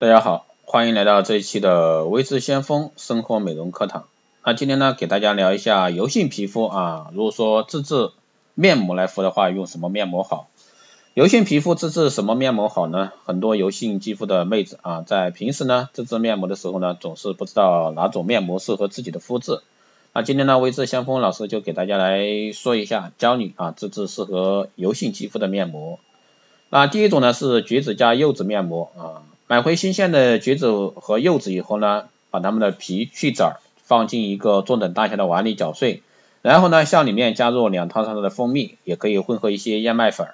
大家好，欢迎来到这一期的微智先锋生活美容课堂。那今天呢，给大家聊一下油性皮肤啊，如果说自制面膜来敷的话，用什么面膜好？油性皮肤自制什么面膜好呢？很多油性肌肤的妹子啊，在平时呢自制面膜的时候呢，总是不知道哪种面膜适合自己的肤质。那今天呢，微智先锋老师就给大家来说一下，教你啊自制适合油性肌肤的面膜。那第一种呢是橘子加柚子面膜啊。买回新鲜的橘子和柚子以后呢，把它们的皮去籽儿，放进一个中等大小的碗里搅碎，然后呢，向里面加入两汤匙的蜂蜜，也可以混合一些燕麦粉。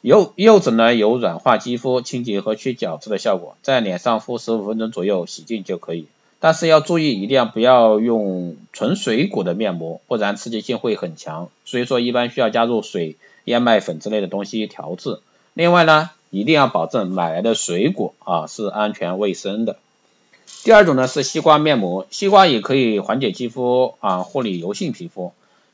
柚柚子呢有软化肌肤、清洁和去角质的效果，在脸上敷十五分钟左右洗净就可以。但是要注意，一定要不要用纯水果的面膜，不然刺激性会很强。所以说，一般需要加入水、燕麦粉之类的东西调制。另外呢。一定要保证买来的水果啊是安全卫生的。第二种呢是西瓜面膜，西瓜也可以缓解肌肤啊，护理油性皮肤。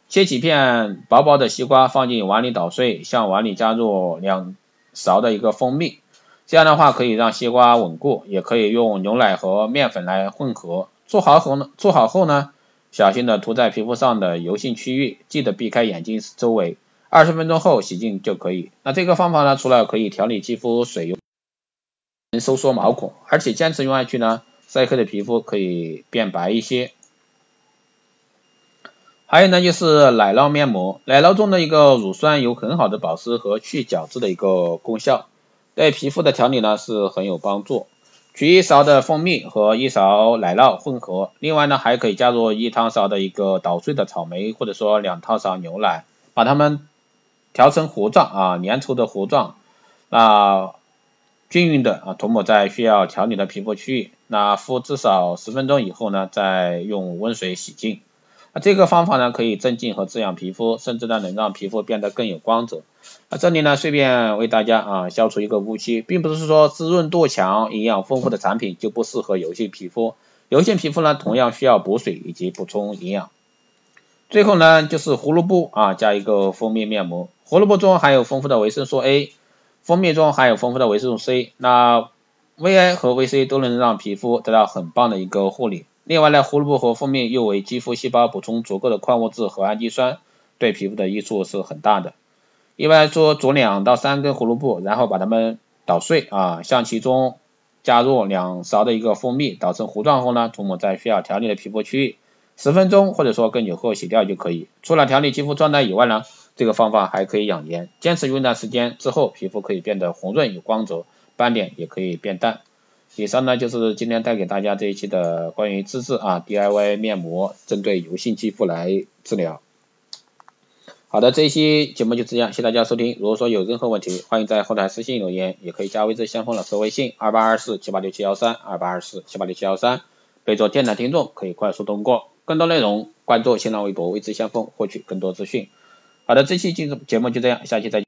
切几片薄薄的西瓜放进碗里捣碎，向碗里加入两勺的一个蜂蜜，这样的话可以让西瓜稳固。也可以用牛奶和面粉来混合。做好后呢，做好后呢，小心的涂在皮肤上的油性区域，记得避开眼睛周围。二十分钟后洗净就可以。那这个方法呢，除了可以调理肌肤水油，能收缩毛孔，而且坚持用下去呢，晒黑的皮肤可以变白一些。还有呢，就是奶酪面膜，奶酪中的一个乳酸有很好的保湿和去角质的一个功效，对皮肤的调理呢是很有帮助。取一勺的蜂蜜和一勺奶酪混合，另外呢还可以加入一汤勺的一个捣碎的草莓，或者说两汤勺牛奶，把它们。调成糊状啊，粘稠的糊状，那均匀的啊涂抹在需要调理的皮肤区域，那敷至少十分钟以后呢，再用温水洗净。那这个方法呢，可以镇静和滋养皮肤，甚至呢能让皮肤变得更有光泽。那这里呢，顺便为大家啊消除一个误区，并不是说滋润度强、营养丰富的产品就不适合油性皮肤，油性皮肤呢同样需要补水以及补充营养。最后呢，就是胡萝卜啊加一个蜂蜜面膜。胡萝卜中含有丰富的维生素 A，蜂蜜中含有丰富的维生素 C，那 VA 和 VC 都能让皮肤得到很棒的一个护理。另外呢，胡萝卜和蜂蜜又为肌肤细胞补充足够的矿物质和氨基酸，对皮肤的益处是很大的。一般来说，煮两到三根胡萝卜，然后把它们捣碎啊，向其中加入两勺的一个蜂蜜，捣成糊状后呢，涂抹在需要调理的皮肤区域，十分钟或者说更久后洗掉就可以。除了调理肌肤状态以外呢，这个方法还可以养颜，坚持用一段时间之后，皮肤可以变得红润有光泽，斑点也可以变淡。以上呢就是今天带给大家这一期的关于自制啊 DIY 面膜，针对油性肌肤来治疗。好的，这一期节目就这样，谢谢大家收听。如果说有任何问题，欢迎在后台私信留言，也可以加微之相锋老师微信二八二四七八六七幺三二八二四七八六七幺三，备注电台听众可以快速通过。更多内容关注新浪微博未知先锋获取更多资讯。好的，这期节节目就这样，下期再见。